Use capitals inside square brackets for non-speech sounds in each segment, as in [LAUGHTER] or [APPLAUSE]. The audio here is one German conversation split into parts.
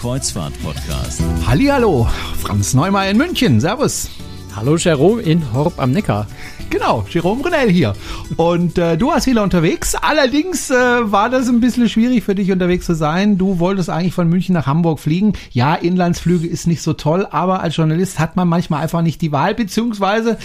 Kreuzfahrt-Podcast. Hallihallo, Franz Neumar in München. Servus. Hallo Jerome in Horb am Neckar. Genau, Jerome Brunel hier. Und äh, du warst wieder unterwegs. Allerdings äh, war das ein bisschen schwierig für dich unterwegs zu sein. Du wolltest eigentlich von München nach Hamburg fliegen. Ja, Inlandsflüge ist nicht so toll, aber als Journalist hat man manchmal einfach nicht die Wahl, beziehungsweise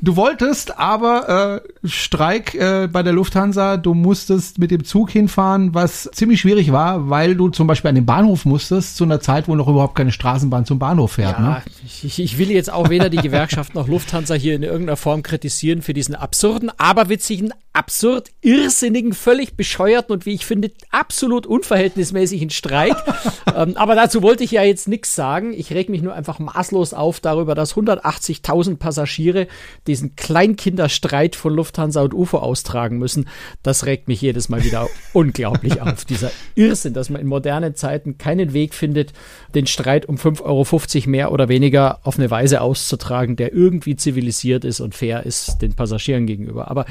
du wolltest, aber äh, Streik äh, bei der Lufthansa, du musstest mit dem Zug hinfahren, was ziemlich schwierig war, weil du zum Beispiel an den Bahnhof musstest, zu einer Zeit, wo noch überhaupt keine Straßenbahn zum Bahnhof fährt. Ja, ne? ich, ich will jetzt auch weder die Gewerkschaft noch Lufthansa hier in irgendeiner Form kritisieren für diesen absurden, aberwitzigen, absurd irrsinnigen, völlig bescheuerten und wie ich finde absolut unverhältnismäßigen Streik. [LAUGHS] ähm, aber dazu wollte ich ja jetzt nichts sagen. Ich reg mich nur einfach maßlos auf darüber, dass 180.000 Passagiere diesen Kleinkinderstreit von Lufthansa und UFO austragen müssen. Das regt mich jedes Mal wieder [LAUGHS] unglaublich auf. Dieser Irrsinn, dass man in modernen Zeiten keinen Weg findet, den Streit um 5,50 Euro mehr oder weniger auf eine Weise auszutragen, der irgendwie zivilisiert ist und fair ist den Passagieren gegenüber. Aber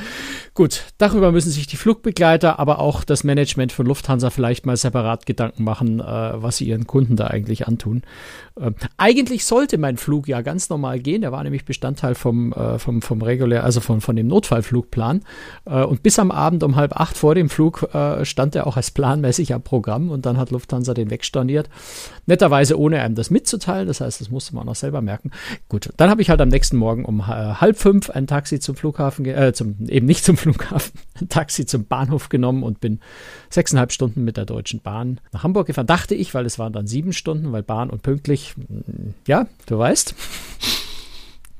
gut, darüber müssen sich die Flugbegleiter, aber auch das Management von Lufthansa vielleicht mal separat Gedanken machen, äh, was sie ihren Kunden da eigentlich antun. Äh, eigentlich sollte mein Flug ja ganz normal gehen. Der war nämlich Bestandteil vom, äh, vom, vom regulär, also von, von dem Notfallflugplan. Äh, und bis am Abend um halb acht vor dem Flug äh, stand er auch als planmäßig am Programm und dann hat Lufthansa den wegstorniert. Netterweise ohne einem das mitzuteilen. Das heißt, das musste man auch selber merken. Gut, dann habe ich halt am nächsten Morgen um äh, halb fünf ein Taxi zum Flughafen, äh, zum, eben nicht zum Flughafen, ein Taxi zum Bahnhof genommen und bin sechseinhalb Stunden mit der Deutschen Bahn nach Hamburg gefahren. Dachte ich, weil es waren dann sieben Stunden, weil Bahn und pünktlich, ja, du weißt,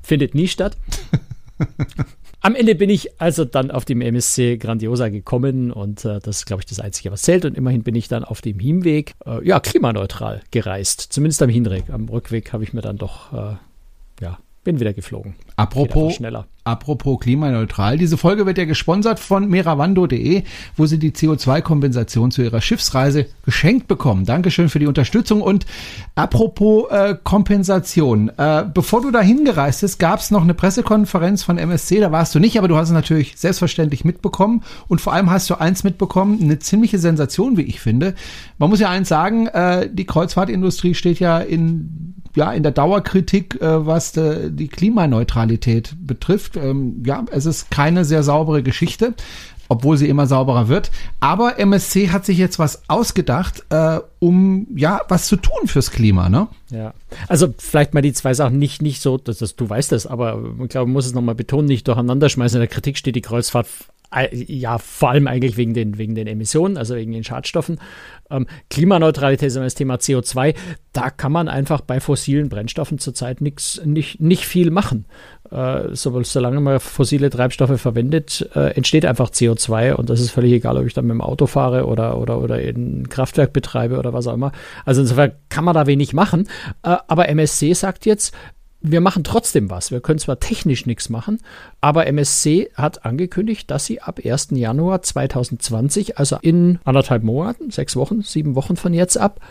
findet nie statt. [LAUGHS] Am Ende bin ich also dann auf dem MSC Grandiosa gekommen und äh, das ist, glaube ich, das Einzige, was zählt. Und immerhin bin ich dann auf dem Hinweg, äh, ja, klimaneutral gereist. Zumindest am Hinweg. Am Rückweg habe ich mir dann doch, äh, ja, bin wieder geflogen. Apropos, schneller. Apropos klimaneutral. Diese Folge wird ja gesponsert von meravando.de, wo Sie die CO2-Kompensation zu Ihrer Schiffsreise geschenkt bekommen. Dankeschön für die Unterstützung. Und apropos äh, Kompensation. Äh, bevor du dahin gereist bist, gab es noch eine Pressekonferenz von MSC. Da warst du nicht, aber du hast es natürlich selbstverständlich mitbekommen. Und vor allem hast du eins mitbekommen, eine ziemliche Sensation, wie ich finde. Man muss ja eins sagen, äh, die Kreuzfahrtindustrie steht ja in ja in der Dauerkritik, äh, was de, die Klimaneutralität betrifft. Ähm, ja, es ist keine sehr saubere Geschichte, obwohl sie immer sauberer wird. Aber MSC hat sich jetzt was ausgedacht, äh, um ja was zu tun fürs Klima, ne? Ja, also vielleicht mal die zwei Sachen nicht nicht so, dass, dass du weißt das, aber ich glaube, man muss es nochmal betonen, nicht durcheinander schmeißen. In der Kritik steht die Kreuzfahrt ja, vor allem eigentlich wegen den, wegen den Emissionen, also wegen den Schadstoffen. Ähm, Klimaneutralität ist immer das Thema CO2. Da kann man einfach bei fossilen Brennstoffen zurzeit nix, nicht, nicht viel machen. Äh, so, solange man fossile Treibstoffe verwendet, äh, entsteht einfach CO2 und das ist völlig egal, ob ich dann mit dem Auto fahre oder, oder, oder ein Kraftwerk betreibe oder was auch immer. Also insofern kann man da wenig machen. Äh, aber MSC sagt jetzt, wir machen trotzdem was. Wir können zwar technisch nichts machen, aber MSC hat angekündigt, dass sie ab 1. Januar 2020, also in anderthalb Monaten, sechs Wochen, sieben Wochen von jetzt ab,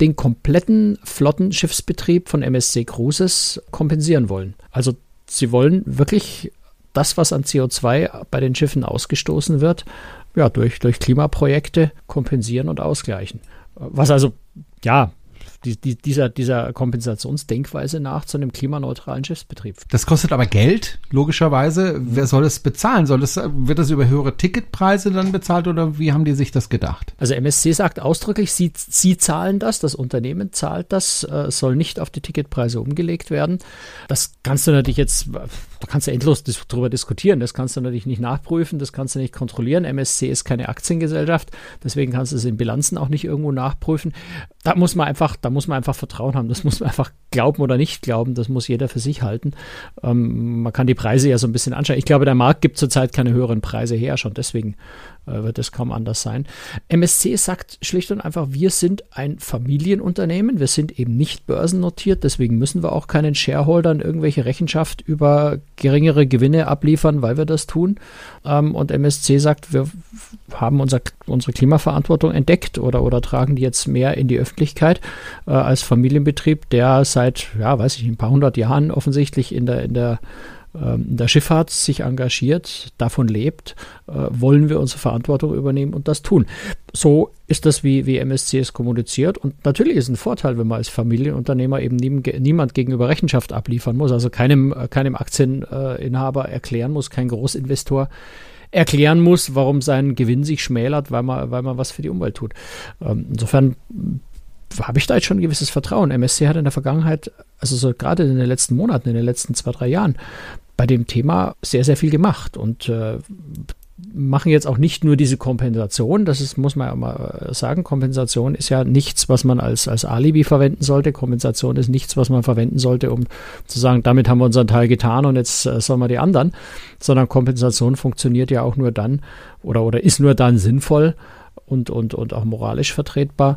den kompletten Flottenschiffsbetrieb von MSC Cruises kompensieren wollen. Also sie wollen wirklich das, was an CO2 bei den Schiffen ausgestoßen wird, ja, durch, durch Klimaprojekte kompensieren und ausgleichen. Was also, ja, die, die, dieser, dieser Kompensationsdenkweise nach zu einem klimaneutralen Schiffsbetrieb. Das kostet aber Geld, logischerweise. Wer soll es bezahlen? Soll das, wird das über höhere Ticketpreise dann bezahlt oder wie haben die sich das gedacht? Also MSC sagt ausdrücklich, sie, sie zahlen das, das Unternehmen zahlt das, äh, soll nicht auf die Ticketpreise umgelegt werden. Das kannst du natürlich jetzt, da kannst du endlos dis drüber diskutieren, das kannst du natürlich nicht nachprüfen, das kannst du nicht kontrollieren. MSC ist keine Aktiengesellschaft, deswegen kannst du es in Bilanzen auch nicht irgendwo nachprüfen. Da muss man einfach, da muss man einfach Vertrauen haben. Das [LAUGHS] muss man einfach glauben oder nicht glauben. Das muss jeder für sich halten. Ähm, man kann die Preise ja so ein bisschen anschauen. Ich glaube, der Markt gibt zurzeit keine höheren Preise her. Schon deswegen wird es kaum anders sein. MSC sagt schlicht und einfach, wir sind ein Familienunternehmen. Wir sind eben nicht börsennotiert. Deswegen müssen wir auch keinen Shareholdern irgendwelche Rechenschaft über geringere Gewinne abliefern, weil wir das tun. Ähm, und MSC sagt, wir haben unser, unsere Klimaverantwortung entdeckt oder, oder tragen die jetzt mehr in die Öffentlichkeit äh, als Familienbetrieb, der seit, ja, weiß ich, ein paar hundert Jahren offensichtlich in der, in der der Schifffahrt sich engagiert, davon lebt, äh, wollen wir unsere Verantwortung übernehmen und das tun. So ist das, wie, wie MSC es kommuniziert. Und natürlich ist ein Vorteil, wenn man als Familienunternehmer eben nie, niemand gegenüber Rechenschaft abliefern muss, also keinem, äh, keinem Aktieninhaber erklären muss, kein Großinvestor erklären muss, warum sein Gewinn sich schmälert, weil man, weil man was für die Umwelt tut. Ähm, insofern habe ich da jetzt schon ein gewisses Vertrauen. MSC hat in der Vergangenheit, also so gerade in den letzten Monaten, in den letzten zwei, drei Jahren, bei dem Thema sehr, sehr viel gemacht und äh, machen jetzt auch nicht nur diese Kompensation, das ist, muss man ja mal sagen, Kompensation ist ja nichts, was man als, als Alibi verwenden sollte. Kompensation ist nichts, was man verwenden sollte, um zu sagen, damit haben wir unseren Teil getan und jetzt äh, sollen wir die anderen, sondern Kompensation funktioniert ja auch nur dann oder, oder ist nur dann sinnvoll und, und, und auch moralisch vertretbar,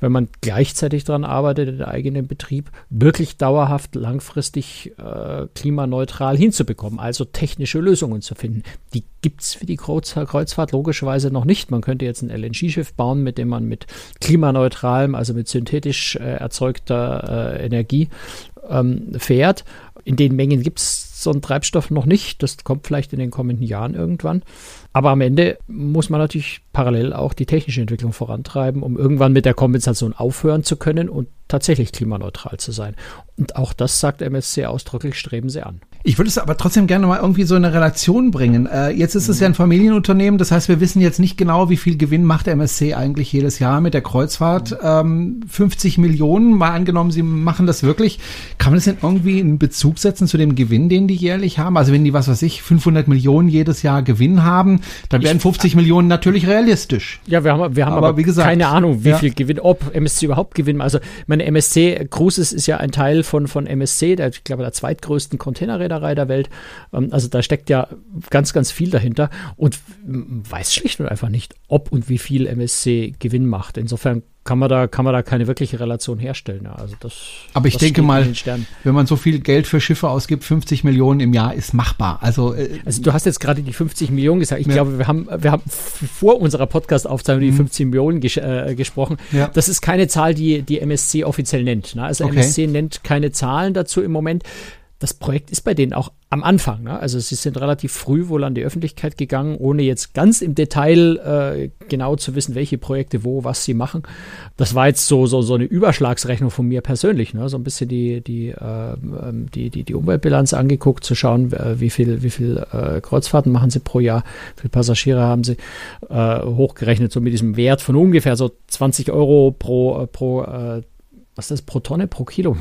wenn man gleichzeitig daran arbeitet, den eigenen Betrieb wirklich dauerhaft, langfristig äh, klimaneutral hinzubekommen, also technische Lösungen zu finden. Die gibt es für die Kreuzfahrt logischerweise noch nicht. Man könnte jetzt ein LNG-Schiff bauen, mit dem man mit klimaneutralem, also mit synthetisch äh, erzeugter äh, Energie ähm, fährt. In den Mengen gibt es so einen Treibstoff noch nicht. Das kommt vielleicht in den kommenden Jahren irgendwann. Aber am Ende muss man natürlich parallel auch die technische Entwicklung vorantreiben, um irgendwann mit der Kompensation aufhören zu können und tatsächlich klimaneutral zu sein. Und auch das sagt MSC ausdrücklich, streben sie an. Ich würde es aber trotzdem gerne mal irgendwie so in eine Relation bringen. Äh, jetzt ist es ja ein Familienunternehmen, das heißt, wir wissen jetzt nicht genau, wie viel Gewinn macht MSC eigentlich jedes Jahr mit der Kreuzfahrt. Ähm, 50 Millionen, mal angenommen, Sie machen das wirklich. Kann man das denn irgendwie in Bezug setzen zu dem Gewinn, den die jährlich haben? Also wenn die, was weiß ich, 500 Millionen jedes Jahr Gewinn haben, dann wären 50 Millionen natürlich realistisch. Ja, wir haben, wir haben aber, aber wie gesagt, keine Ahnung, wie ja. viel Gewinn, ob MSC überhaupt Gewinn. Also meine MSC Cruises ist ja ein Teil von, von MSC, der, ich glaube, der zweitgrößten Containerreederei der Welt. Ähm, also da steckt ja ganz, ganz viel dahinter und weiß schlicht und einfach nicht, ob und wie viel MSC Gewinn macht. Insofern kann man da kann man da keine wirkliche Relation herstellen. Ja, also das. Aber ich das denke mal, wenn man so viel Geld für Schiffe ausgibt, 50 Millionen im Jahr ist machbar. Also, äh, also du hast jetzt gerade die 50 Millionen gesagt. Ich ja. glaube, wir haben wir haben vor unserer Podcast-Aufzeichnung die 50 mhm. Millionen ges äh, gesprochen. Ja. Das ist keine Zahl, die die MSC offiziell nennt. Ne? Also okay. MSC nennt keine Zahlen dazu im Moment das Projekt ist bei denen auch am Anfang. Ne? Also sie sind relativ früh wohl an die Öffentlichkeit gegangen, ohne jetzt ganz im Detail äh, genau zu wissen, welche Projekte wo, was sie machen. Das war jetzt so, so, so eine Überschlagsrechnung von mir persönlich, ne? so ein bisschen die, die, äh, die, die, die Umweltbilanz angeguckt, zu schauen, äh, wie viel, wie viel äh, Kreuzfahrten machen sie pro Jahr, wie viele Passagiere haben sie, äh, hochgerechnet, so mit diesem Wert von ungefähr so 20 Euro pro, pro äh, was ist das, pro Tonne, pro Kilo,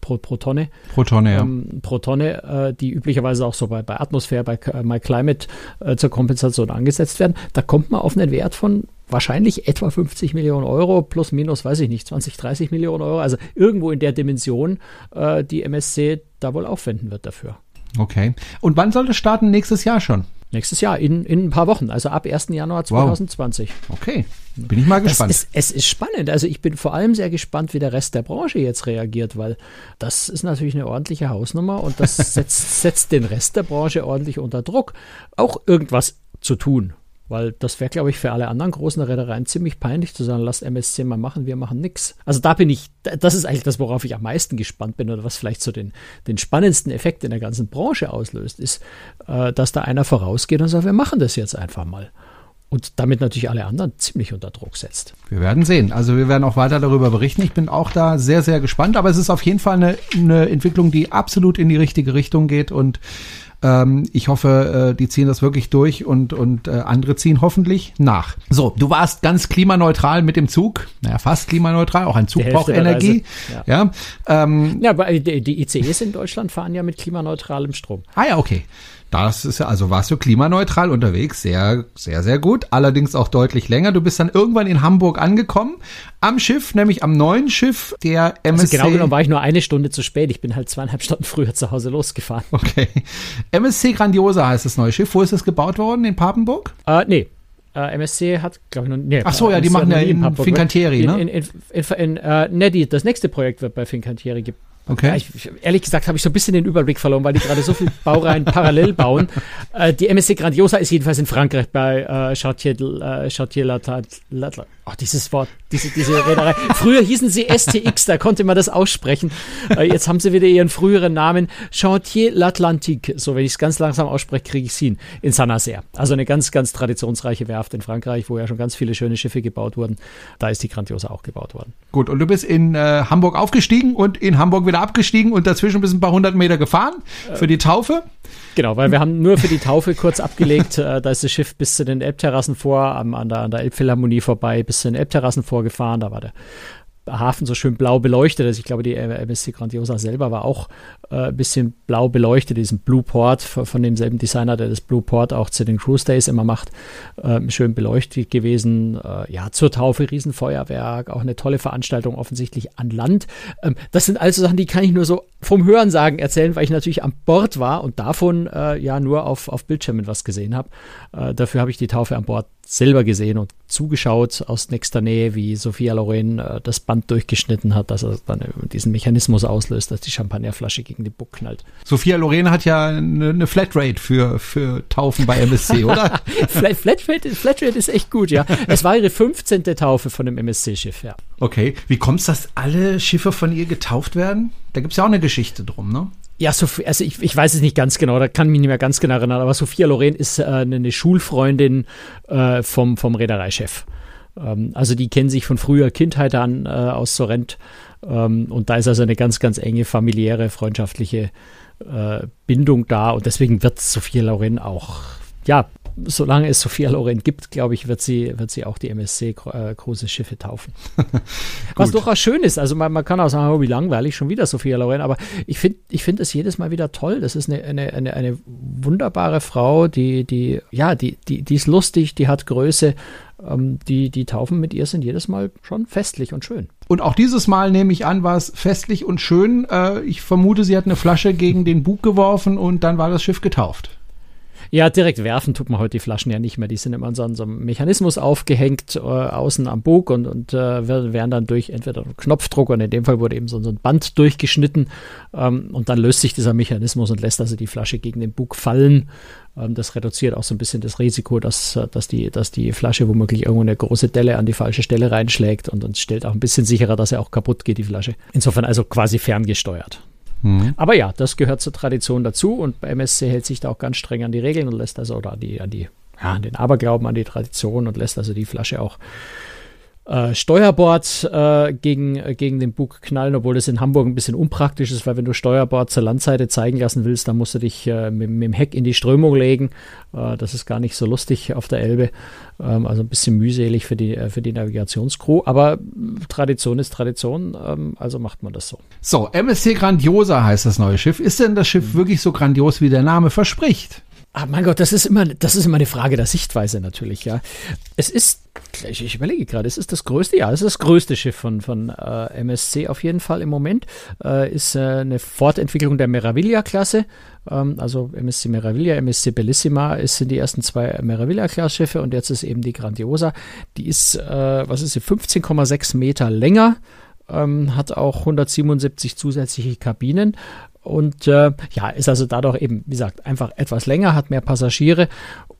pro, pro Tonne. Pro Tonne, ja. Ähm, pro Tonne, äh, die üblicherweise auch so bei, bei Atmosphäre, bei äh, MyClimate äh, zur Kompensation angesetzt werden. Da kommt man auf einen Wert von wahrscheinlich etwa 50 Millionen Euro, plus minus, weiß ich nicht, 20, 30 Millionen Euro. Also irgendwo in der Dimension, äh, die MSC da wohl aufwenden wird dafür. Okay. Und wann soll das starten? Nächstes Jahr schon? Nächstes Jahr, in, in ein paar Wochen, also ab 1. Januar 2020. Wow. Okay, bin ich mal gespannt. Ist, es ist spannend. Also ich bin vor allem sehr gespannt, wie der Rest der Branche jetzt reagiert, weil das ist natürlich eine ordentliche Hausnummer und das [LAUGHS] setzt, setzt den Rest der Branche ordentlich unter Druck, auch irgendwas zu tun. Weil das wäre, glaube ich, für alle anderen großen Reedereien ziemlich peinlich zu sagen, lasst MSC mal machen, wir machen nichts. Also da bin ich, das ist eigentlich das, worauf ich am meisten gespannt bin oder was vielleicht so den, den spannendsten Effekt in der ganzen Branche auslöst, ist, äh, dass da einer vorausgeht und sagt, wir machen das jetzt einfach mal und damit natürlich alle anderen ziemlich unter Druck setzt. Wir werden sehen. Also wir werden auch weiter darüber berichten. Ich bin auch da sehr, sehr gespannt. Aber es ist auf jeden Fall eine, eine Entwicklung, die absolut in die richtige Richtung geht und ähm, ich hoffe, äh, die ziehen das wirklich durch und, und äh, andere ziehen hoffentlich nach. So, du warst ganz klimaneutral mit dem Zug. Naja, fast klimaneutral. Auch ein Zug braucht Energie. Ja, ja, ähm, ja aber die, die ICEs in Deutschland fahren ja mit klimaneutralem Strom. Ah ja, okay. Das ist ja, also warst du klimaneutral unterwegs, sehr, sehr, sehr gut. Allerdings auch deutlich länger. Du bist dann irgendwann in Hamburg angekommen, am Schiff, nämlich am neuen Schiff der MSC. Also genau genommen war ich nur eine Stunde zu spät. Ich bin halt zweieinhalb Stunden früher zu Hause losgefahren. Okay. MSC Grandiosa heißt das neue Schiff. Wo ist es gebaut worden? In Papenburg? Äh, nee, Uh, MSC hat, glaube ich, noch. Nee, Ach so, ja, die machen ja in Fincantieri, ne? In, in, in, in, uh, ne, die, das nächste Projekt wird bei Fincantieri Okay. Ja, ich, ehrlich gesagt habe ich so ein bisschen den Überblick verloren, weil die gerade so viel Baureihen [LAUGHS] parallel bauen. Äh, die MSC Grandiosa ist jedenfalls in Frankreich bei äh, Chartier, äh, Chartier oh, dieses Wort, diese, diese Reederei. Früher hießen sie STX, da konnte man das aussprechen. Äh, jetzt haben sie wieder ihren früheren Namen. Chantier L'Atlantique, so wenn ich es ganz langsam ausspreche, kriege ich es hin. In Saint-Nazaire. Also eine ganz, ganz traditionsreiche Werft in Frankreich, wo ja schon ganz viele schöne Schiffe gebaut wurden. Da ist die Grandiosa auch gebaut worden. Gut, und du bist in äh, Hamburg aufgestiegen und in Hamburg wieder abgestiegen und dazwischen bis ein paar hundert Meter gefahren für die Taufe. Genau, weil wir haben nur für die Taufe kurz abgelegt. [LAUGHS] Äh, da ist das Schiff bis zu den Elbterrassen vor, an der, an der Elbphilharmonie vorbei, bis zu den Elbterrassen vorgefahren. Da war der Hafen so schön blau beleuchtet. Also ich glaube, die MSC Grandiosa selber war auch äh, ein bisschen blau beleuchtet, diesen Blue Port von demselben Designer, der das Blue Port auch zu den Cruise Days immer macht, äh, schön beleuchtet gewesen. Äh, ja, zur Taufe Riesenfeuerwerk, auch eine tolle Veranstaltung offensichtlich an Land. Ähm, das sind also Sachen, die kann ich nur so vom Hörensagen erzählen, weil ich natürlich an Bord war und davon äh, ja nur auf, auf Bildschirmen was gesehen habe. Äh, dafür habe ich die Taufe an Bord selber gesehen und zugeschaut aus nächster Nähe, wie Sophia Loren äh, das Band durchgeschnitten hat, dass er dann diesen Mechanismus auslöst, dass die Champagnerflasche gegen den Buck knallt. Sophia Loren hat ja eine, eine Flatrate für, für Taufen bei MSC, [LAUGHS] oder? Flatrate, Flatrate ist echt gut, ja. Es war ihre 15. Taufe von dem MSC-Schiff, ja. Okay, wie kommt es, dass alle Schiffe von ihr getauft werden? Da gibt es ja auch eine Geschichte drum, ne? Ja, Sophie, also ich, ich weiß es nicht ganz genau, da kann ich mich nicht mehr ganz genau erinnern, aber Sophia Loren ist äh, eine Schulfreundin äh, vom, vom Reedereichef. Ähm, also die kennen sich von früher Kindheit an äh, aus Sorrent ähm, und da ist also eine ganz, ganz enge familiäre, freundschaftliche äh, Bindung da und deswegen wird Sophia Loren auch, ja, solange es Sophia Loren gibt, glaube ich, wird sie, wird sie auch die MSC äh, große Schiffe taufen. [LAUGHS] Was durchaus schön ist. Also man, man kann auch sagen, oh, wie langweilig, schon wieder Sophia Loren, aber ich finde ich finde es jedes Mal wieder toll. Das ist eine, eine, eine, eine wunderbare Frau, die, die, ja, die, die, die ist lustig, die hat Größe. Ähm, die, die Taufen mit ihr sind jedes Mal schon festlich und schön. Und auch dieses Mal nehme ich an, war es festlich und schön. Äh, ich vermute, sie hat eine Flasche gegen den Bug geworfen und dann war das Schiff getauft. Ja, direkt werfen tut man heute die Flaschen ja nicht mehr. Die sind immer an so, einem Mechanismus aufgehängt, äh, außen am Bug und, und äh, werden dann durch entweder einen Knopfdruck und in dem Fall wurde eben so, so ein Band durchgeschnitten ähm, und dann löst sich dieser Mechanismus und lässt also die Flasche gegen den Bug fallen. Ähm, das reduziert auch so ein bisschen das Risiko, dass, äh, dass, die, dass die Flasche womöglich irgendwo eine große Delle an die falsche Stelle reinschlägt und, und stellt auch ein bisschen sicherer, dass er auch kaputt geht, die Flasche. Insofern also quasi ferngesteuert. Mhm. Aber ja, das gehört zur Tradition dazu und MSC hält sich da auch ganz streng an die Regeln und lässt also oder an die, an die, ja, an den Aberglauben, an die Tradition und lässt also die Flasche auch äh, Steuerbord äh, gegen, äh, gegen den Bug knallen, obwohl das in Hamburg ein bisschen unpraktisch ist, weil wenn du Steuerbord zur Landseite zeigen lassen willst, dann musst du dich äh, mit, mit, dem Heck in die Strömung legen. Äh, das ist gar nicht so lustig auf der Elbe. Ähm, also ein bisschen mühselig für die, für die Navigationscrew. Aber Tradition ist Tradition, ähm, also macht man das so. So, MSC Grandiosa heißt das neue Schiff. Ist denn das Schiff wirklich so grandios, wie der Name verspricht? Ah, mein Gott, das ist immer, das ist immer eine Frage der Sichtweise natürlich, ja. Es ist, ich, überlege gerade, es ist das größte, ja, es ist das größte Schiff von, von äh, MSC auf jeden Fall im Moment. Äh, ist äh, eine Fortentwicklung der Meraviglia-Klasse. Ähm, also MSC Meraviglia, MSC Bellissima es sind die ersten zwei Meraviglia-Klasse-Schiffe und jetzt ist eben die Grandiosa. Die ist, äh, was ist sie, 15,6 Meter länger. Ähm, hat auch 177 zusätzliche Kabinen und äh, ja, ist also dadurch eben, wie gesagt, einfach etwas länger, hat mehr Passagiere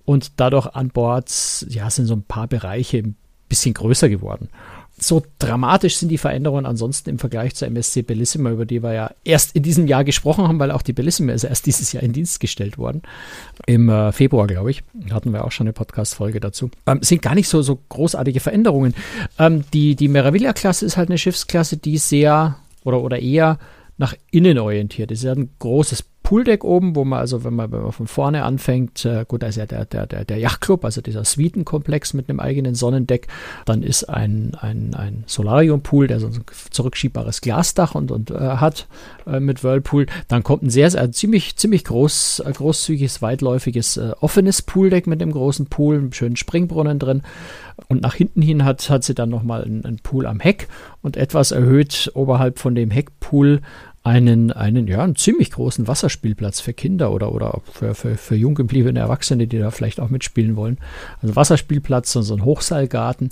und dadurch an Bord, ja, sind so ein paar Bereiche ein bisschen größer geworden. So dramatisch sind die Veränderungen ansonsten im Vergleich zur MSC Bellissima, über die wir ja erst in diesem Jahr gesprochen haben, weil auch die Bellissima ist erst dieses Jahr in Dienst gestellt worden. Im äh, Februar, glaube ich, hatten wir auch schon eine Podcast-Folge dazu. Ähm, sind gar nicht so, so großartige Veränderungen. Ähm, die die Meraviglia-Klasse ist halt eine Schiffsklasse, die sehr oder, oder eher nach innen orientiert ist. Es ist ein großes Pooldeck oben, wo man also, wenn man, wenn man von vorne anfängt, äh, gut, da ist ja der, der, der, der Yachtclub, also dieser Suitenkomplex mit einem eigenen Sonnendeck. Dann ist ein, ein, ein Solariumpool, der so ein zurückschiebbares Glasdach und, und äh, hat äh, mit Whirlpool. Dann kommt ein sehr, sehr ziemlich, ziemlich groß, äh, großzügiges, weitläufiges, äh, offenes Pooldeck mit einem großen Pool, einem schönen Springbrunnen drin. Und nach hinten hin hat, hat sie dann nochmal einen, einen Pool am Heck und etwas erhöht oberhalb von dem Heckpool einen, einen, ja, einen ziemlich großen Wasserspielplatz für Kinder oder, oder für, für, für jung gebliebene Erwachsene, die da vielleicht auch mitspielen wollen. Also Wasserspielplatz und so ein Hochseilgarten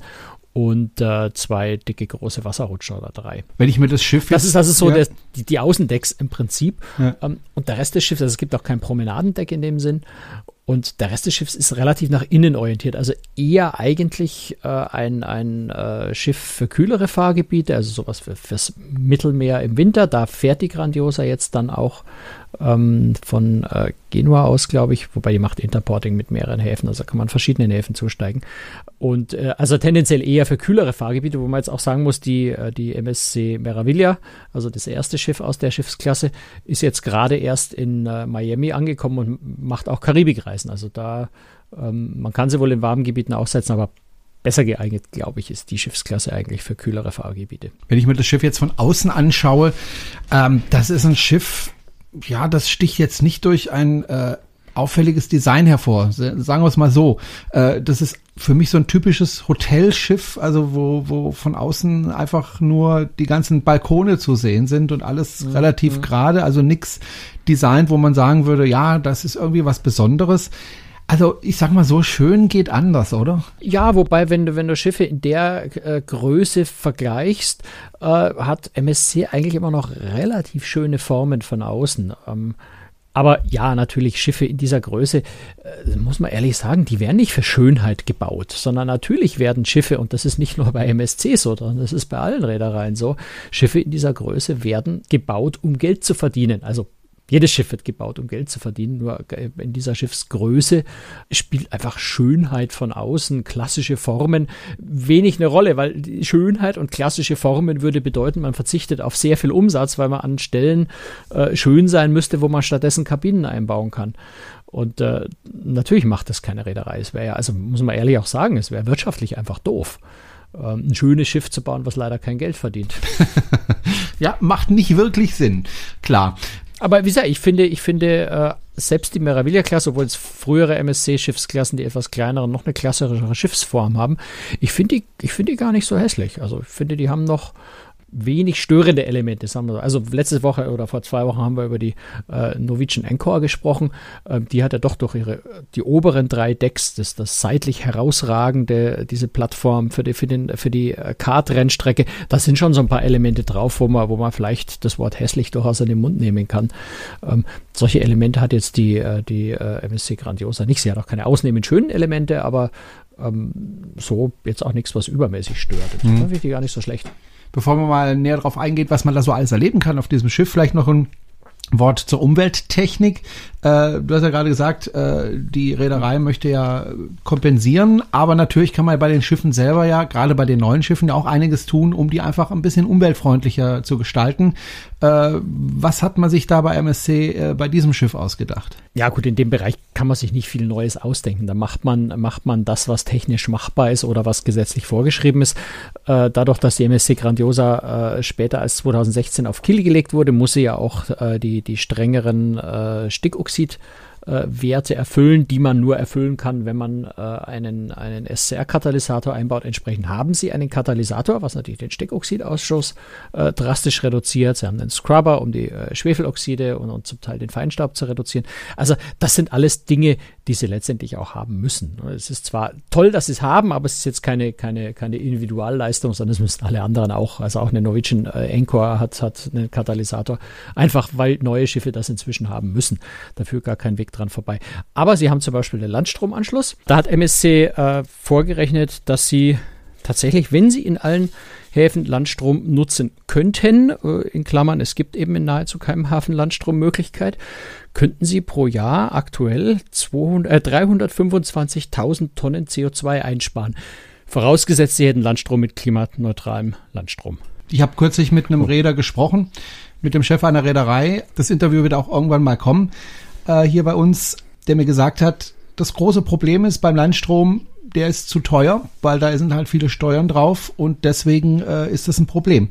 und äh, zwei dicke große Wasserrutscher oder drei. Wenn ich mir das Schiff Das ist also so ja. der, die, die Außendecks im Prinzip. Ja. Ähm, und der Rest des Schiffs, also es gibt auch kein Promenadendeck in dem Sinn. Und der Rest des Schiffs ist relativ nach innen orientiert, also eher eigentlich äh, ein, ein äh, Schiff für kühlere Fahrgebiete, also sowas für, fürs Mittelmeer im Winter. Da fährt die Grandiosa jetzt dann auch ähm, von äh, Genua aus, glaube ich, wobei die macht Interporting mit mehreren Häfen, also kann man verschiedenen Häfen zusteigen. Und äh, also tendenziell eher für kühlere Fahrgebiete, wo man jetzt auch sagen muss, die, äh, die MSC Meraviglia, also das erste Schiff aus der Schiffsklasse, ist jetzt gerade erst in äh, Miami angekommen und macht auch Karibikreisen. Also da, ähm, man kann sie wohl in warmen Gebieten aussetzen, aber besser geeignet, glaube ich, ist die Schiffsklasse eigentlich für kühlere Fahrgebiete. Wenn ich mir das Schiff jetzt von außen anschaue, ähm, das ist ein Schiff, ja, das sticht jetzt nicht durch ein äh, auffälliges Design hervor. Sagen wir es mal so. Äh, das ist für mich so ein typisches Hotelschiff, also wo, wo von außen einfach nur die ganzen Balkone zu sehen sind und alles mhm. relativ mhm. gerade, also nix Design, wo man sagen würde, ja, das ist irgendwie was Besonderes. Also ich sag mal so, schön geht anders, oder? Ja, wobei, wenn du, wenn du Schiffe in der äh, Größe vergleichst, äh, hat MSC eigentlich immer noch relativ schöne Formen von außen. Ähm, aber ja, natürlich Schiffe in dieser Größe, äh, muss man ehrlich sagen, die werden nicht für Schönheit gebaut, sondern natürlich werden Schiffe, und das ist nicht nur bei MSC so, sondern das ist bei allen Reedereien so, Schiffe in dieser Größe werden gebaut, um Geld zu verdienen. Also jedes Schiff wird gebaut, um Geld zu verdienen. Nur in dieser Schiffsgröße spielt einfach Schönheit von außen, klassische Formen wenig eine Rolle, weil Schönheit und klassische Formen würde bedeuten, man verzichtet auf sehr viel Umsatz, weil man an Stellen äh, schön sein müsste, wo man stattdessen Kabinen einbauen kann. Und äh, natürlich macht das keine Reederei. Es wäre ja, also muss man ehrlich auch sagen, es wäre wirtschaftlich einfach doof ähm, ein schönes Schiff zu bauen, was leider kein Geld verdient. [LAUGHS] ja, macht nicht wirklich Sinn. Klar. Aber wie gesagt, ich finde, ich finde, äh, selbst die Meraviglia-Klasse, obwohl es frühere MSC-Schiffsklassen, die etwas kleineren, noch eine klassischere Schiffsform haben, ich finde die, ich finde die gar nicht so hässlich. Also ich finde, die haben noch, wenig störende Elemente. Sagen wir so. Also letzte Woche oder vor zwei Wochen haben wir über die äh, Norwegian Encore gesprochen. Ähm, die hat ja doch durch ihre die oberen drei Decks, das, das seitlich herausragende, diese Plattform für die, für den, für die äh, Kart-Rennstrecke, da sind schon so ein paar Elemente drauf, wo man, wo man vielleicht das Wort hässlich durchaus in den Mund nehmen kann. Ähm, solche Elemente hat jetzt die, äh, die äh, MSC Grandiosa nicht. Sie hat auch keine ausnehmend schönen Elemente, aber ähm, so jetzt auch nichts, was übermäßig stört. Das mhm. finde ich gar nicht so schlecht bevor man mal näher darauf eingeht, was man da so alles erleben kann auf diesem Schiff, vielleicht noch ein Wort zur Umwelttechnik. Äh, du hast ja gerade gesagt, äh, die Reederei möchte ja kompensieren, aber natürlich kann man bei den Schiffen selber ja, gerade bei den neuen Schiffen ja auch einiges tun, um die einfach ein bisschen umweltfreundlicher zu gestalten. Äh, was hat man sich da bei MSC äh, bei diesem Schiff ausgedacht? Ja gut, in dem Bereich kann man sich nicht viel Neues ausdenken. Da macht man, macht man das, was technisch machbar ist oder was gesetzlich vorgeschrieben ist. Äh, dadurch, dass die MSC Grandiosa äh, später als 2016 auf Kiel gelegt wurde, muss sie ja auch äh, die, die strengeren äh, Stickoxid äh, Werte erfüllen, die man nur erfüllen kann, wenn man äh, einen, einen SCR-Katalysator einbaut. Entsprechend haben sie einen Katalysator, was natürlich den Stickoxidausschuss äh, drastisch reduziert. Sie haben einen Scrubber, um die äh, Schwefeloxide und, und zum Teil den Feinstaub zu reduzieren. Also das sind alles Dinge, die sie letztendlich auch haben müssen. Es ist zwar toll, dass sie es haben, aber es ist jetzt keine, keine, keine Individualleistung, sondern es müssen alle anderen auch. Also auch eine Norwegian äh, Encore hat, hat einen Katalysator, einfach weil neue Schiffe das inzwischen haben müssen. Dafür gar kein Weg dran vorbei. Aber sie haben zum Beispiel den Landstromanschluss. Da hat MSC äh, vorgerechnet, dass sie tatsächlich, wenn sie in allen Häfen Landstrom nutzen könnten, äh, in Klammern, es gibt eben in nahezu keinem Hafen Landstrommöglichkeit, könnten sie pro Jahr aktuell äh, 325.000 Tonnen CO2 einsparen. Vorausgesetzt, sie hätten Landstrom mit klimaneutralem Landstrom. Ich habe kürzlich mit einem Räder gesprochen, mit dem Chef einer Reederei. Das Interview wird auch irgendwann mal kommen äh, hier bei uns, der mir gesagt hat, das große Problem ist beim Landstrom, der ist zu teuer, weil da sind halt viele Steuern drauf und deswegen äh, ist das ein Problem.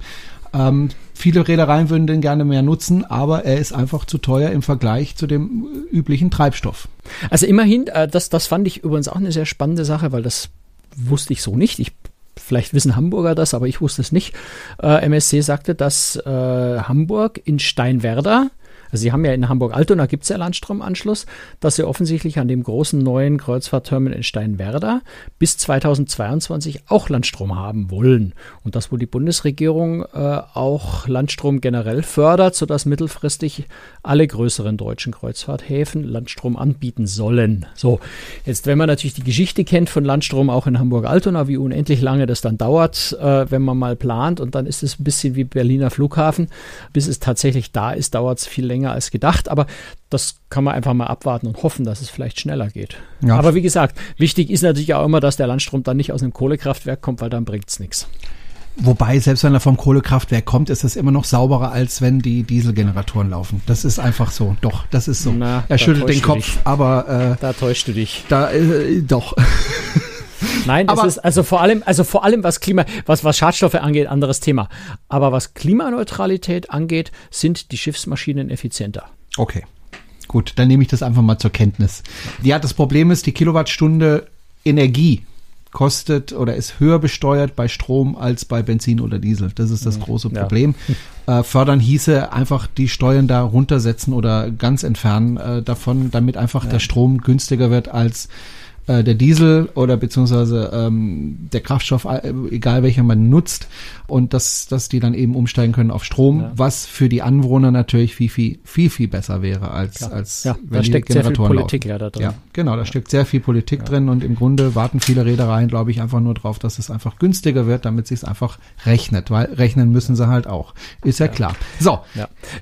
Ähm, viele Reedereien würden den gerne mehr nutzen, aber er ist einfach zu teuer im Vergleich zu dem üblichen Treibstoff. Also immerhin, äh, das, das fand ich übrigens auch eine sehr spannende Sache, weil das wusste ich so nicht. Ich Vielleicht wissen Hamburger das, aber ich wusste es nicht. Äh, MSC sagte, dass äh, Hamburg in Steinwerder Also Sie haben ja in Hamburg-Altona gibt es ja Landstromanschluss, dass Sie offensichtlich an dem großen neuen Kreuzfahrtterminal in Steinwerder bis 2022 auch Landstrom haben wollen. Und dass wohl die Bundesregierung äh, auch Landstrom generell fördert, sodass mittelfristig alle größeren deutschen Kreuzfahrthäfen Landstrom anbieten sollen. So, jetzt wenn man natürlich die Geschichte kennt von Landstrom auch in Hamburg-Altona, wie unendlich lange das dann dauert, äh, wenn man mal plant und dann ist es ein bisschen wie Berliner Flughafen, bis es tatsächlich da ist, dauert es viel länger als gedacht, aber das kann man einfach mal abwarten und hoffen, dass es vielleicht schneller geht. Ja. Aber wie gesagt, wichtig ist natürlich auch immer, dass der Landstrom dann nicht aus einem Kohlekraftwerk kommt, weil dann bringt es nichts. Wobei, selbst wenn er vom Kohlekraftwerk kommt, ist das immer noch sauberer, als wenn die Dieselgeneratoren laufen. Das ist einfach so. Doch, das ist so. Na, er schüttelt den Kopf, aber äh, da täuschst du dich. Da äh, doch. [LAUGHS] Nein, aber ist also vor allem, also vor allem was Klima, was, was Schadstoffe angeht, anderes Thema. Aber was Klimaneutralität angeht, sind die Schiffsmaschinen effizienter. Okay. Gut, dann nehme ich das einfach mal zur Kenntnis. Ja, das Problem ist, die Kilowattstunde Energie kostet oder ist höher besteuert bei Strom als bei Benzin oder Diesel. Das ist das mhm. große Problem. Ja. [LAUGHS] Äh, fördern hieße einfach die Steuern da runtersetzen oder ganz entfernen äh, davon, damit einfach ja. der Strom günstiger wird als äh, der Diesel oder beziehungsweise ähm, der Kraftstoff, äh, egal welcher man nutzt, und dass, dass die dann eben umsteigen können auf Strom, ja. was für die Anwohner natürlich viel, viel, viel, viel besser wäre als, Klar. als ja, wenn da steckt die Generatoren sehr viel Politik ja da drin. Ja, genau, da steckt sehr viel Politik drin und im Grunde warten viele Reedereien, glaube ich, einfach nur drauf, dass es einfach günstiger wird, damit sich es einfach rechnet, weil rechnen müssen sie halt auch. Ist ja, klar. So.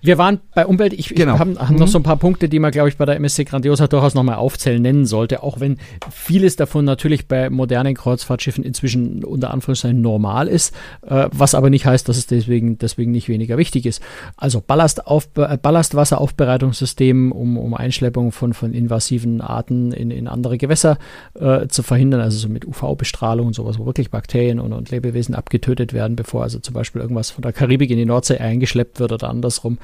Wir waren bei Umwelt, ich, genau. ich haben, haben mhm. noch so ein paar Punkte, die man, glaube ich, bei der MSC Grandiosa durchaus nochmal aufzählen nennen sollte, auch wenn vieles davon natürlich bei modernen Kreuzfahrtschiffen inzwischen unter Anführungszeichen normal ist, äh, was aber nicht heißt, dass es deswegen, deswegen nicht weniger wichtig ist. Also Ballastauf, äh, Ballastwasseraufbereitungssystem, um, um Einschleppung von, von invasiven Arten in, in andere Gewässer äh, zu verhindern, also so mit UV-Bestrahlung und sowas, wo wirklich Bakterien und, und Lebewesen abgetötet werden, bevor also zum Beispiel irgendwas von der Karibik in die Nordsee eingeschleppt wird oder andersrum.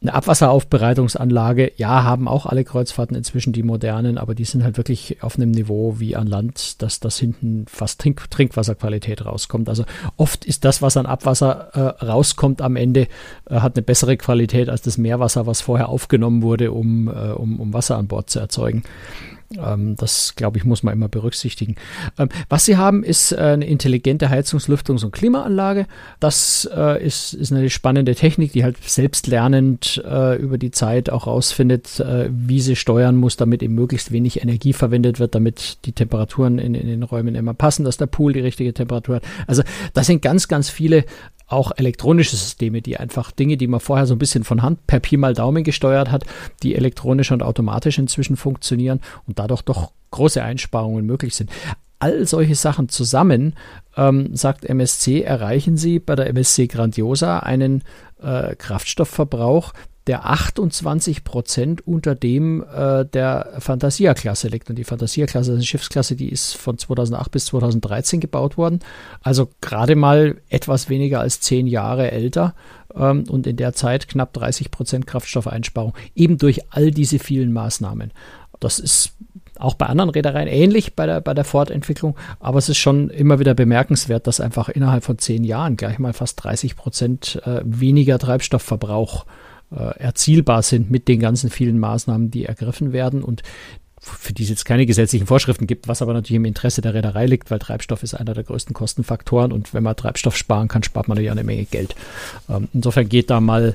Eine Abwasseraufbereitungsanlage, ja, haben auch alle Kreuzfahrten inzwischen die modernen, aber die sind halt wirklich auf einem Niveau wie an Land, dass das hinten fast Trink Trinkwasserqualität rauskommt. Also oft ist das, was an Abwasser äh, rauskommt am Ende, äh, hat eine bessere Qualität als das Meerwasser, was vorher aufgenommen wurde, um, äh, um, um Wasser an Bord zu erzeugen. Ähm, das, glaube ich, muss man immer berücksichtigen. Ähm, was sie haben, ist äh, eine intelligente Heizungs-, Lüftungs- und Klimaanlage. Das äh, ist, ist eine spannende Technik, die halt selbstlernend äh, über die Zeit auch rausfindet, wie sie steuern muss, damit eben möglichst wenig Energie verwendet wird, damit die Temperaturen in, in den Räumen immer passen, dass der Pool die richtige Temperatur hat. Also das sind ganz, ganz viele auch elektronische Systeme, die einfach Dinge, die man vorher so ein bisschen von Hand per Pi mal Daumen gesteuert hat, die elektronisch und automatisch inzwischen funktionieren und dadurch doch große Einsparungen möglich sind. All solche Sachen zusammen, ähm, sagt MSC, erreichen Sie bei der MSC Grandiosa einen äh, Kraftstoffverbrauch, der 28 Prozent unter dem äh, der Fantasia-Klasse liegt. Und die Fantasia-Klasse ist eine Schiffsklasse, die ist von 2008 bis 2013 gebaut worden. Also gerade mal etwas weniger als zehn Jahre älter. Ähm, und in der Zeit knapp 30 Prozent Kraftstoffeinsparung. Eben durch all diese vielen Maßnahmen. Das ist auch bei anderen Reedereien ähnlich bei der, bei der Fortentwicklung, aber es ist schon immer wieder bemerkenswert, dass einfach innerhalb von zehn Jahren gleich mal fast 30 Prozent äh, weniger Treibstoffverbrauch äh, erzielbar sind mit den ganzen vielen Maßnahmen, die ergriffen werden und für die es jetzt keine gesetzlichen Vorschriften gibt, was aber natürlich im Interesse der Reederei liegt, weil Treibstoff ist einer der größten Kostenfaktoren und wenn man Treibstoff sparen kann, spart man ja eine Menge Geld. Ähm, insofern geht da mal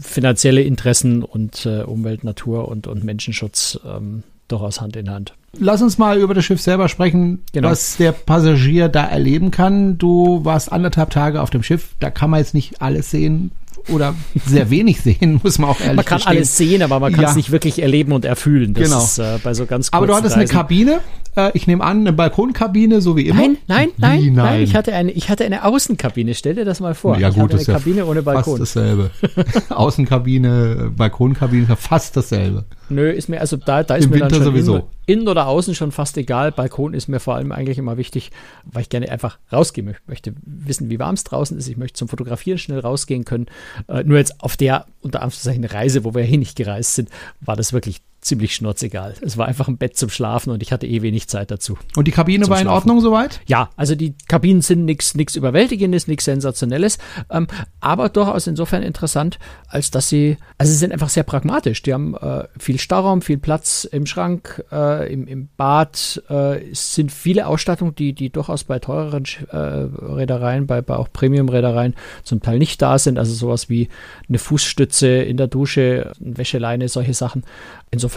finanzielle Interessen und äh, Umwelt, Natur und, und Menschenschutz ähm, durchaus Hand in Hand. Lass uns mal über das Schiff selber sprechen, genau. was der Passagier da erleben kann. Du warst anderthalb Tage auf dem Schiff, da kann man jetzt nicht alles sehen, oder sehr wenig sehen, [LAUGHS] muss man auch ehrlich Man kann verstehen. alles sehen, aber man kann ja. es nicht wirklich erleben und erfüllen. Das genau. ist äh, bei so ganz Aber du hattest Reisen. eine Kabine, äh, ich nehme an, eine Balkonkabine, so wie immer. Nein, nein, nein, nein, nein. Ich hatte eine, ich hatte eine Außenkabine. Stell dir das mal vor. Ja, ich gut, hatte eine Kabine ja ohne Balkon. Fast dasselbe. [LAUGHS] Außenkabine, Balkonkabine, fast dasselbe. Nö, ist mir also da, da ist Im mir Winter dann schon sowieso. Innen oder außen schon fast egal. Balkon ist mir vor allem eigentlich immer wichtig, weil ich gerne einfach rausgehen möchte. Wissen, wie warm es draußen ist. Ich möchte zum Fotografieren schnell rausgehen können. Äh, nur jetzt auf der unter Anführungszeichen Reise, wo wir hier nicht gereist sind, war das wirklich ziemlich schnurzegal. Es war einfach ein Bett zum Schlafen und ich hatte eh wenig Zeit dazu. Und die Kabine war in Schlafen. Ordnung soweit? Ja, also die Kabinen sind nichts Überwältigendes, nichts Sensationelles, ähm, aber durchaus insofern interessant, als dass sie, also sie sind einfach sehr pragmatisch. Die haben äh, viel Stauraum, viel Platz im Schrank, äh, im, im Bad. Äh, es sind viele Ausstattungen, die, die durchaus bei teureren äh, Reedereien, bei, bei auch Premium-Reedereien zum Teil nicht da sind. Also sowas wie eine Fußstütze in der Dusche, Wäscheleine, solche Sachen. Insofern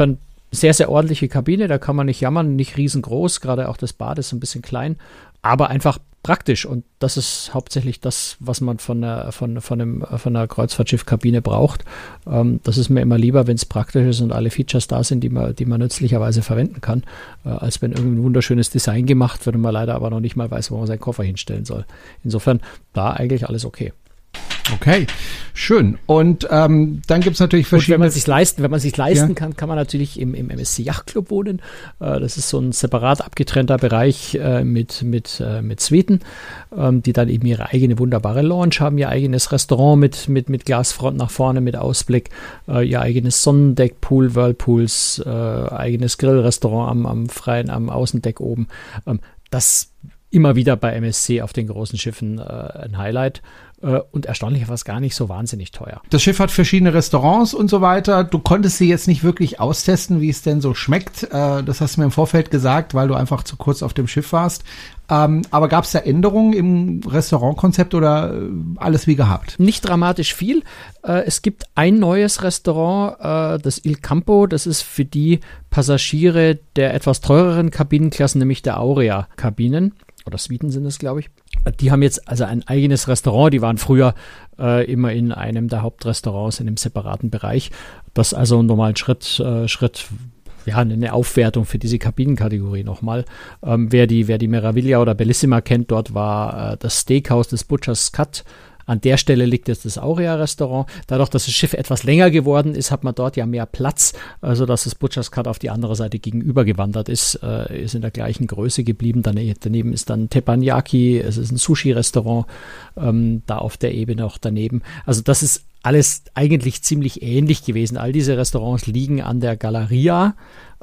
sehr, sehr ordentliche Kabine, da kann man nicht jammern, nicht riesengroß, gerade auch das Bad ist ein bisschen klein, aber einfach praktisch und das ist hauptsächlich das, was man von einer, von, von einem, von einer Kreuzfahrtschiffkabine braucht. Ähm, das ist mir immer lieber, wenn es praktisch ist und alle Features da sind, die man, die man nützlicherweise verwenden kann, äh, als wenn irgendein wunderschönes Design gemacht wird und man leider aber noch nicht mal weiß, wo man seinen Koffer hinstellen soll. Insofern da eigentlich alles okay. Okay, schön. Und ähm, dann gibt's natürlich Und wenn verschiedene. man sich leisten, wenn man sich leisten Ja. kann, kann man natürlich im, im MSC Yachtclub wohnen. Äh, das ist so ein separat abgetrennter Bereich äh, mit mit äh, mit Suiten, ähm, die dann eben ihre eigene wunderbare Lounge haben, ihr eigenes Restaurant mit mit mit Glasfront nach vorne mit Ausblick, äh, ihr eigenes Sonnendeck, Pool, Whirlpools, äh, eigenes Grillrestaurant am am freien am Außendeck oben. Ähm, das immer wieder bei MSC auf den großen Schiffen äh, ein Highlight und erstaunlicherweise gar nicht so wahnsinnig teuer. Das Schiff hat verschiedene Restaurants und so weiter. Du konntest sie jetzt nicht wirklich austesten, wie es denn so schmeckt. Äh, das hast du mir im Vorfeld gesagt, weil du einfach zu kurz auf dem Schiff warst. Ähm, aber gab es da Änderungen im Restaurantkonzept oder äh, alles wie gehabt? nicht dramatisch viel. Äh, es gibt ein neues Restaurant, äh, das Il Campo. Das ist für die Passagiere der etwas teureren Kabinenklassen, nämlich der Aurea-Kabinen. Oder Suiten sind es, glaube ich. Die haben jetzt also ein eigenes Restaurant. Die waren früher äh, immer in einem der Hauptrestaurants in einem separaten Bereich. Das ist also ein normaler Schritt, äh, Schritt ja, eine Aufwertung für diese Kabinenkategorie nochmal. Ähm, wer, die, wer die Meraviglia oder Bellissima kennt, dort war äh, das Steakhouse des Butchers Cut. An der Stelle liegt jetzt das Aurea-Restaurant. Dadurch, dass das Schiff etwas länger geworden ist, hat man dort ja mehr Platz, also dass das Butchers Cut auf die andere Seite gegenüber gewandert ist, äh, ist in der gleichen Größe geblieben. Dane- Daneben ist dann Teppanyaki, es ist ein Sushi-Restaurant, ähm, da auf der Ebene auch daneben. Also das ist alles eigentlich ziemlich ähnlich gewesen. All diese Restaurants liegen an der Galeria.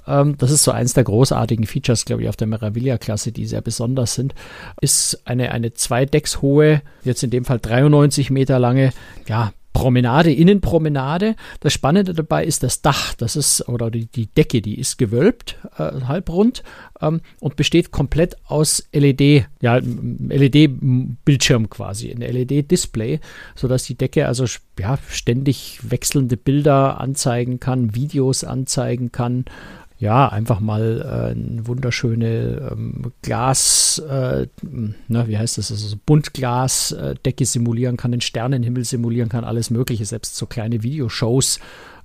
Ähm, das ist so eins der großartigen Features, glaube ich, auf der Meraviglia-Klasse, die sehr besonders sind. Ist eine, eine zweideckshohe, jetzt in dem Fall 93 Meter lange, ja, Promenade, Innenpromenade. Das Spannende dabei ist das Dach, das ist, oder die, die Decke, die ist gewölbt, äh, halbrund ähm, und besteht komplett aus LED, ja, LED-Bildschirm quasi, ein LED-Display, sodass die Decke also ja, ständig wechselnde Bilder anzeigen kann, Videos anzeigen kann. Ja, einfach mal äh, wunderschöne ähm, Glas, äh, na, wie heißt das, also so Buntglas-Decke simulieren kann, den Sternenhimmel simulieren kann, alles Mögliche, selbst so kleine Videoshows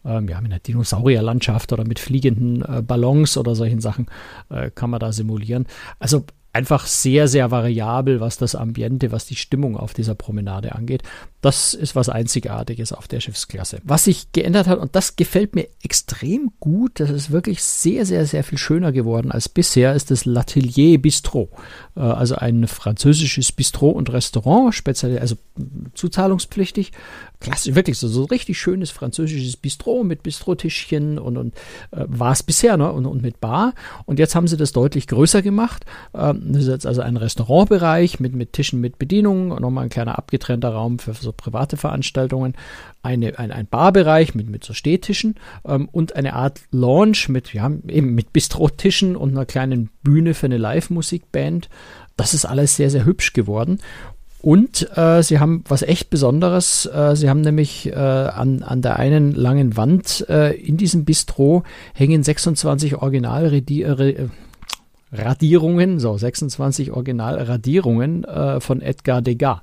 ähm, ja, mit einer Dinosaurierlandschaft oder mit fliegenden äh, Ballons oder solchen Sachen äh, kann man da simulieren. Also einfach sehr, sehr variabel, was das Ambiente, was die Stimmung auf dieser Promenade angeht. Das ist was Einzigartiges auf der Schiffsklasse. Was sich geändert hat, und das gefällt mir extrem gut, das ist wirklich sehr, sehr, sehr viel schöner geworden als bisher, ist das L'Atelier Bistro. Äh, also ein französisches Bistro und Restaurant, speziell, also zuzahlungspflichtig. Klasse, wirklich so, so richtig schönes französisches Bistro mit Bistrotischchen und, und äh, war es bisher, ne? Und, und mit Bar. Und jetzt haben sie das deutlich größer gemacht. Ähm, das ist jetzt also ein Restaurantbereich mit, mit Tischen mit Bedienung, nochmal ein kleiner abgetrennter Raum für so private Veranstaltungen, eine, ein, ein Barbereich mit, mit so Stehtischen ähm, und eine Art Lounge mit, ja, eben mit Bistrotischen und einer kleinen Bühne für eine Live-Musikband. Das ist alles sehr, sehr hübsch geworden. Und äh, sie haben was echt Besonderes. Äh, sie haben nämlich äh, an, an der einen langen Wand äh, in diesem Bistro hängen 26 Original äh, Radierungen, so 26 Originalradierungen äh, von Edgar Degas.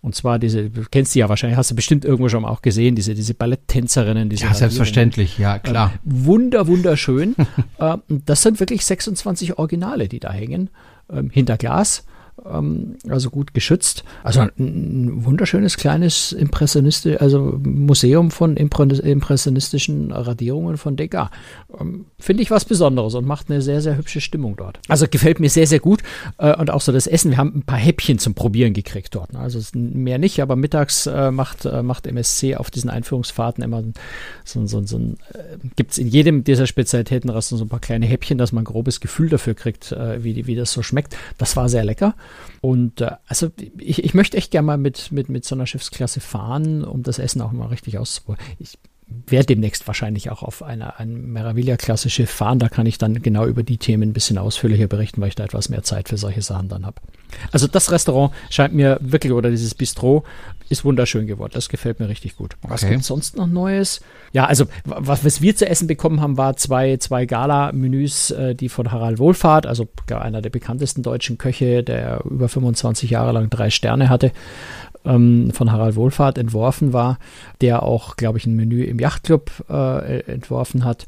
Und zwar diese, du kennst die ja wahrscheinlich, hast du bestimmt irgendwo schon mal auch gesehen, diese, diese Balletttänzerinnen. Diese Ja, selbstverständlich, ja, klar. Ähm, wunder, wunderschön. [LAUGHS] äh, das sind wirklich 26 Originale, die da hängen, ähm, hinter Glas. Ähm, also gut geschützt. Also ein wunderschönes kleines Impressionist, also Museum von impressionistischen Radierungen von Degas. Finde ich was Besonderes und macht eine sehr, sehr hübsche Stimmung dort. Also gefällt mir sehr, sehr gut. Äh, und auch so das Essen. Wir haben ein paar Häppchen zum Probieren gekriegt dort. Ne? Also mehr nicht, aber mittags äh, macht, äh, macht MSC auf diesen Einführungsfahrten immer so, so, so ein, gibt es in jedem dieser Spezialitätenrestaurants so ein paar kleine Häppchen, dass man ein grobes Gefühl dafür kriegt, wie, wie das so schmeckt. Das war sehr lecker. Und also ich, ich möchte echt gerne mal mit, mit, mit so einer Schiffsklasse fahren, um das Essen auch mal richtig auszuprobieren. Werde demnächst wahrscheinlich auch auf einer, ein Meraviglia-Klasse Schiff fahren. Da kann ich dann genau über die Themen ein bisschen ausführlicher berichten, weil ich da etwas mehr Zeit für solche Sachen dann habe. Also das Restaurant scheint mir wirklich, oder dieses Bistro ist wunderschön geworden. Das gefällt mir richtig gut. Was okay. gibt sonst noch Neues? Ja, also was, was, wir zu essen bekommen haben, war zwei, zwei Gala-Menüs, äh, die von Harald Wohlfahrt, also einer der bekanntesten deutschen Köche, der über 25 Jahre lang drei Sterne hatte, ähm, von Harald Wohlfahrt entworfen war, der auch, glaube ich, ein Menü im Yachtclub äh, entworfen hat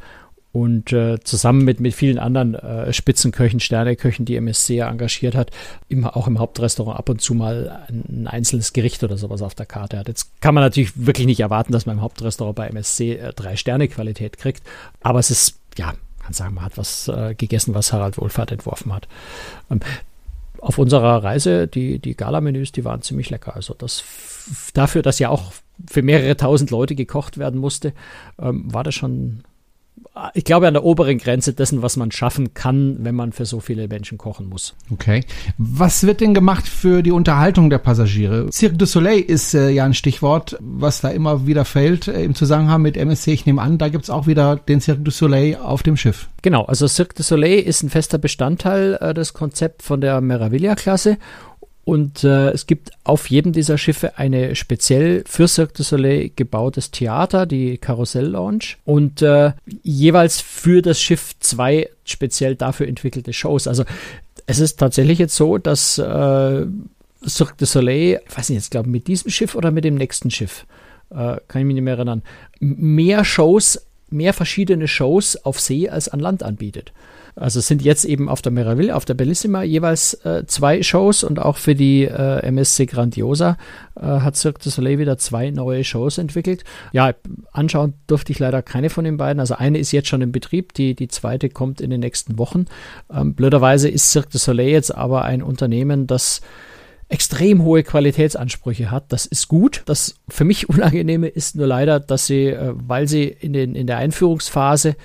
und äh, zusammen mit, mit vielen anderen äh, Spitzenköchen, Sterneköchen, die MSC ja engagiert hat, immer auch im Hauptrestaurant ab und zu mal ein, ein, einzelnes Gericht oder sowas auf der Karte hat. Jetzt kann man natürlich wirklich nicht erwarten, dass man im Hauptrestaurant bei MSC äh, drei Sterne Qualität kriegt, aber es ist, ja, kann sagen, man hat was äh, gegessen, was Harald Wohlfahrt entworfen hat. Ähm, auf unserer Reise, die, die Gala-Menüs, die waren ziemlich lecker. Also das dafür, dass ja auch für mehrere tausend Leute gekocht werden musste, ähm, war das schon ich glaube, an der oberen Grenze dessen, was man schaffen kann, wenn man für so viele Menschen kochen muss. Okay. Was wird denn gemacht für die Unterhaltung der Passagiere? Cirque du Soleil ist äh, ja ein Stichwort, was da immer wieder fällt äh, im Zusammenhang mit MSC. Ich nehme an, da gibt es auch wieder den Cirque du Soleil auf dem Schiff. Genau, also Cirque du Soleil ist ein fester Bestandteil äh, des Konzepts von der Meraviglia-Klasse und äh, es gibt auf jedem dieser Schiffe eine speziell für Cirque du Soleil gebautes Theater, die Karussell Lounge. Und äh, jeweils für das Schiff zwei speziell dafür entwickelte Shows. Also es ist tatsächlich jetzt so, dass äh, Cirque du Soleil, ich weiß nicht, jetzt glaube mit diesem Schiff oder mit dem nächsten Schiff, äh, kann ich mich nicht mehr erinnern, mehr Shows, mehr verschiedene Shows auf See als an Land anbietet. Also sind jetzt eben auf der Meraville, auf der Bellissima jeweils äh, zwei Shows und auch für die äh, MSC Grandiosa äh, hat Cirque du Soleil wieder zwei neue Shows entwickelt. Ja, anschauen durfte ich leider keine von den beiden. Also eine ist jetzt schon in Betrieb, die, die zweite kommt in den nächsten Wochen. Ähm, blöderweise ist Cirque du Soleil jetzt aber ein Unternehmen, das extrem hohe Qualitätsansprüche hat. Das ist gut. Das für mich [LAUGHS] Unangenehme ist nur leider, dass sie, äh, weil sie in, den, in der Einführungsphase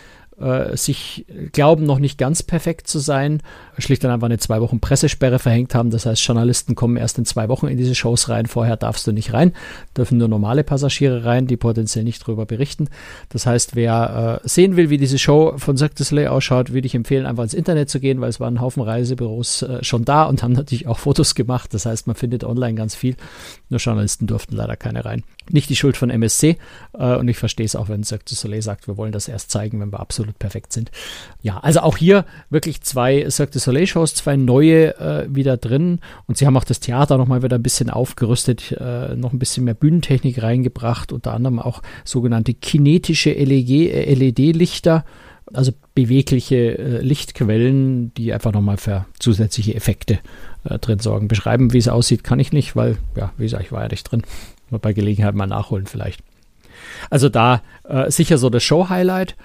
sich glauben, noch nicht ganz perfekt zu sein, schlicht und einfach eine zwei Wochen Pressesperre verhängt haben. Das heißt, Journalisten kommen erst in zwei Wochen in diese Shows rein. Vorher darfst du nicht rein, dürfen nur normale Passagiere rein, die potenziell nicht darüber berichten. Das heißt, wer äh, sehen will, wie diese Show von Cirque du Soleil ausschaut, würde ich empfehlen, einfach ins Internet zu gehen, weil es waren ein Haufen Reisebüros äh, schon da und haben natürlich auch Fotos gemacht. Das heißt, man findet online ganz viel. Nur Journalisten durften leider keine rein. Nicht die Schuld von MSC äh, und ich verstehe es auch, wenn Cirque du Soleil sagt, wir wollen das erst zeigen, wenn wir absolut perfekt sind. Ja, also auch hier wirklich zwei Cirque du Soleil Shows, zwei neue äh, wieder drin und sie haben auch das Theater nochmal wieder ein bisschen aufgerüstet, äh, noch ein bisschen mehr Bühnentechnik reingebracht, unter anderem auch sogenannte kinetische LED-Lichter, äh, also bewegliche äh, Lichtquellen, die einfach nochmal für zusätzliche Effekte äh, drin sorgen. Beschreiben, wie es aussieht, kann ich nicht, weil, ja, wie gesagt, ich war ja nicht drin. Mal bei Gelegenheit mal nachholen vielleicht. Also da äh, sicher so das Show-Highlight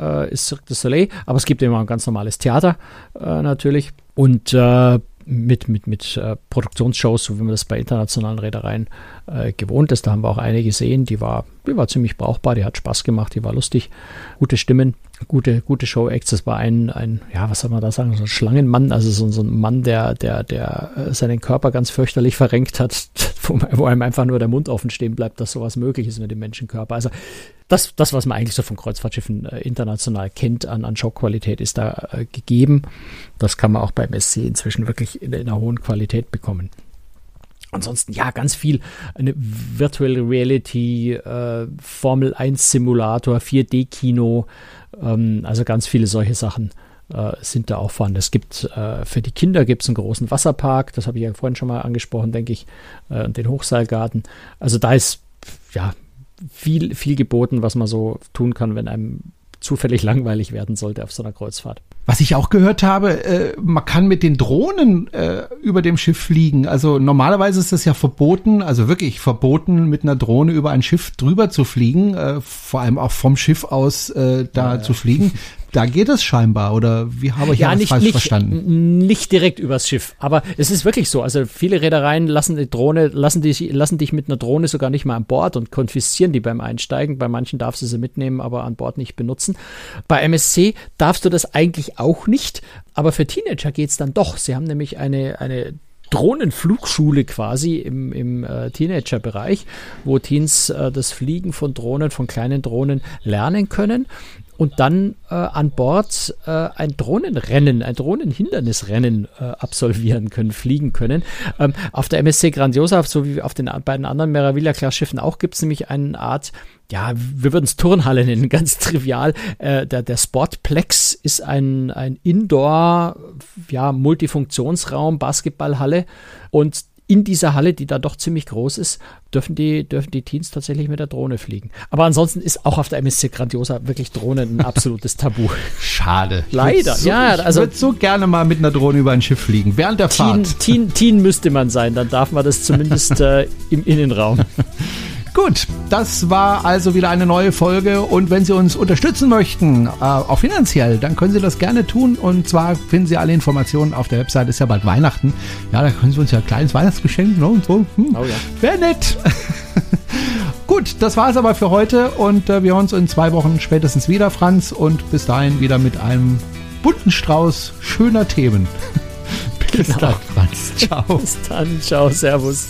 äh, ist Cirque du Soleil, aber es gibt immer ein ganz normales Theater äh, natürlich. Und äh, mit, mit, mit äh, Produktionsshows, so wie man das bei internationalen Reedereien äh, gewohnt ist. Da haben wir auch eine gesehen, die war, die war ziemlich brauchbar, die hat Spaß gemacht, die war lustig, gute Stimmen, gute, gute Show-Acts. Das war ein, ein, ja, was soll man da sagen, so ein Schlangenmann, also so, so ein Mann, der, der, der äh, seinen Körper ganz fürchterlich [LAUGHS] verrenkt hat, wo, einem einfach nur der Mund offen stehen bleibt, dass sowas möglich ist mit dem Menschenkörper. Also das, das was man eigentlich so von Kreuzfahrtschiffen äh, international kennt an, an Showqualität, ist da äh, gegeben. Das kann man auch beim SC inzwischen wirklich in, in einer hohen Qualität bekommen. Ansonsten, ja, ganz viel. Eine Virtual Reality, äh, Formel 1 Simulator, 4D-Kino, ähm, also ganz viele solche Sachen äh, sind da auch vorhanden. Es gibt äh, für die Kinder gibt es einen großen Wasserpark, das habe ich ja vorhin schon mal angesprochen, denke ich, äh, den Hochseilgarten. Also da ist ja viel, viel geboten, was man so tun kann, wenn einem zufällig langweilig werden sollte auf so einer Kreuzfahrt. Was ich auch gehört habe, äh, man kann mit den Drohnen äh, über dem Schiff fliegen. Also normalerweise ist es ja verboten, also wirklich verboten, mit einer Drohne über ein Schiff drüber zu fliegen, äh, vor allem auch vom Schiff aus äh, da ja, zu fliegen [LAUGHS] da geht es scheinbar oder wie habe ich ja, nicht, falsch nicht, verstanden? Nicht direkt übers Schiff, aber es ist wirklich so. Also viele Reedereien lassen die Drohne, lassen dich, lassen dich mit einer Drohne sogar nicht mal an Bord und konfiszieren die beim Einsteigen. Bei manchen darfst du sie mitnehmen, aber an Bord nicht benutzen. Bei MSC darfst du das eigentlich auch nicht, aber für Teenager geht es dann doch. Sie haben nämlich eine, eine Drohnenflugschule quasi im, im äh, Teenager-Bereich, wo Teens äh, das Fliegen von Drohnen, von kleinen Drohnen lernen können und dann äh, an Bord äh, ein Drohnenrennen, ein Drohnenhindernisrennen äh, absolvieren können, fliegen können. Ähm, auf der MSC Grandiosa, so wie auf den beiden anderen Meraviglia-Class-Schiffen auch, gibt es nämlich eine Art, ja, wir würden es Turnhalle nennen, [LAUGHS] ganz trivial. Äh, der, der Sportplex ist ein, ein Indoor, ja, Multifunktionsraum, Basketballhalle und in dieser Halle, die da doch ziemlich groß ist, dürfen die, dürfen die Teens tatsächlich mit der Drohne fliegen. Aber ansonsten ist auch auf der MSC Grandiosa wirklich Drohne ein absolutes Tabu. Schade. Leider. So, ja, also. Ich würde so gerne mal mit einer Drohne über ein Schiff fliegen, während der Teen, Fahrt. Teen, Teen müsste man sein, dann darf man das zumindest [LAUGHS] äh, im Innenraum. [LAUGHS] Gut, das war also wieder eine neue Folge und wenn Sie uns unterstützen möchten, äh, auch finanziell, dann können Sie das gerne tun und zwar finden Sie alle Informationen auf der Website, ist ja bald Weihnachten. Ja, da können Sie uns ja ein kleines Weihnachtsgeschenk ne, und so. Hm, oh ja. Wäre nett. [LAUGHS] Gut, das war es aber für heute und äh, wir hören uns in zwei Wochen spätestens wieder, Franz, und bis dahin wieder mit einem bunten Strauß schöner Themen. [LAUGHS] bis genau. dann, Franz. [LAUGHS] Ciao. Bis dann, ciao, servus.